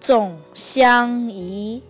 总相宜。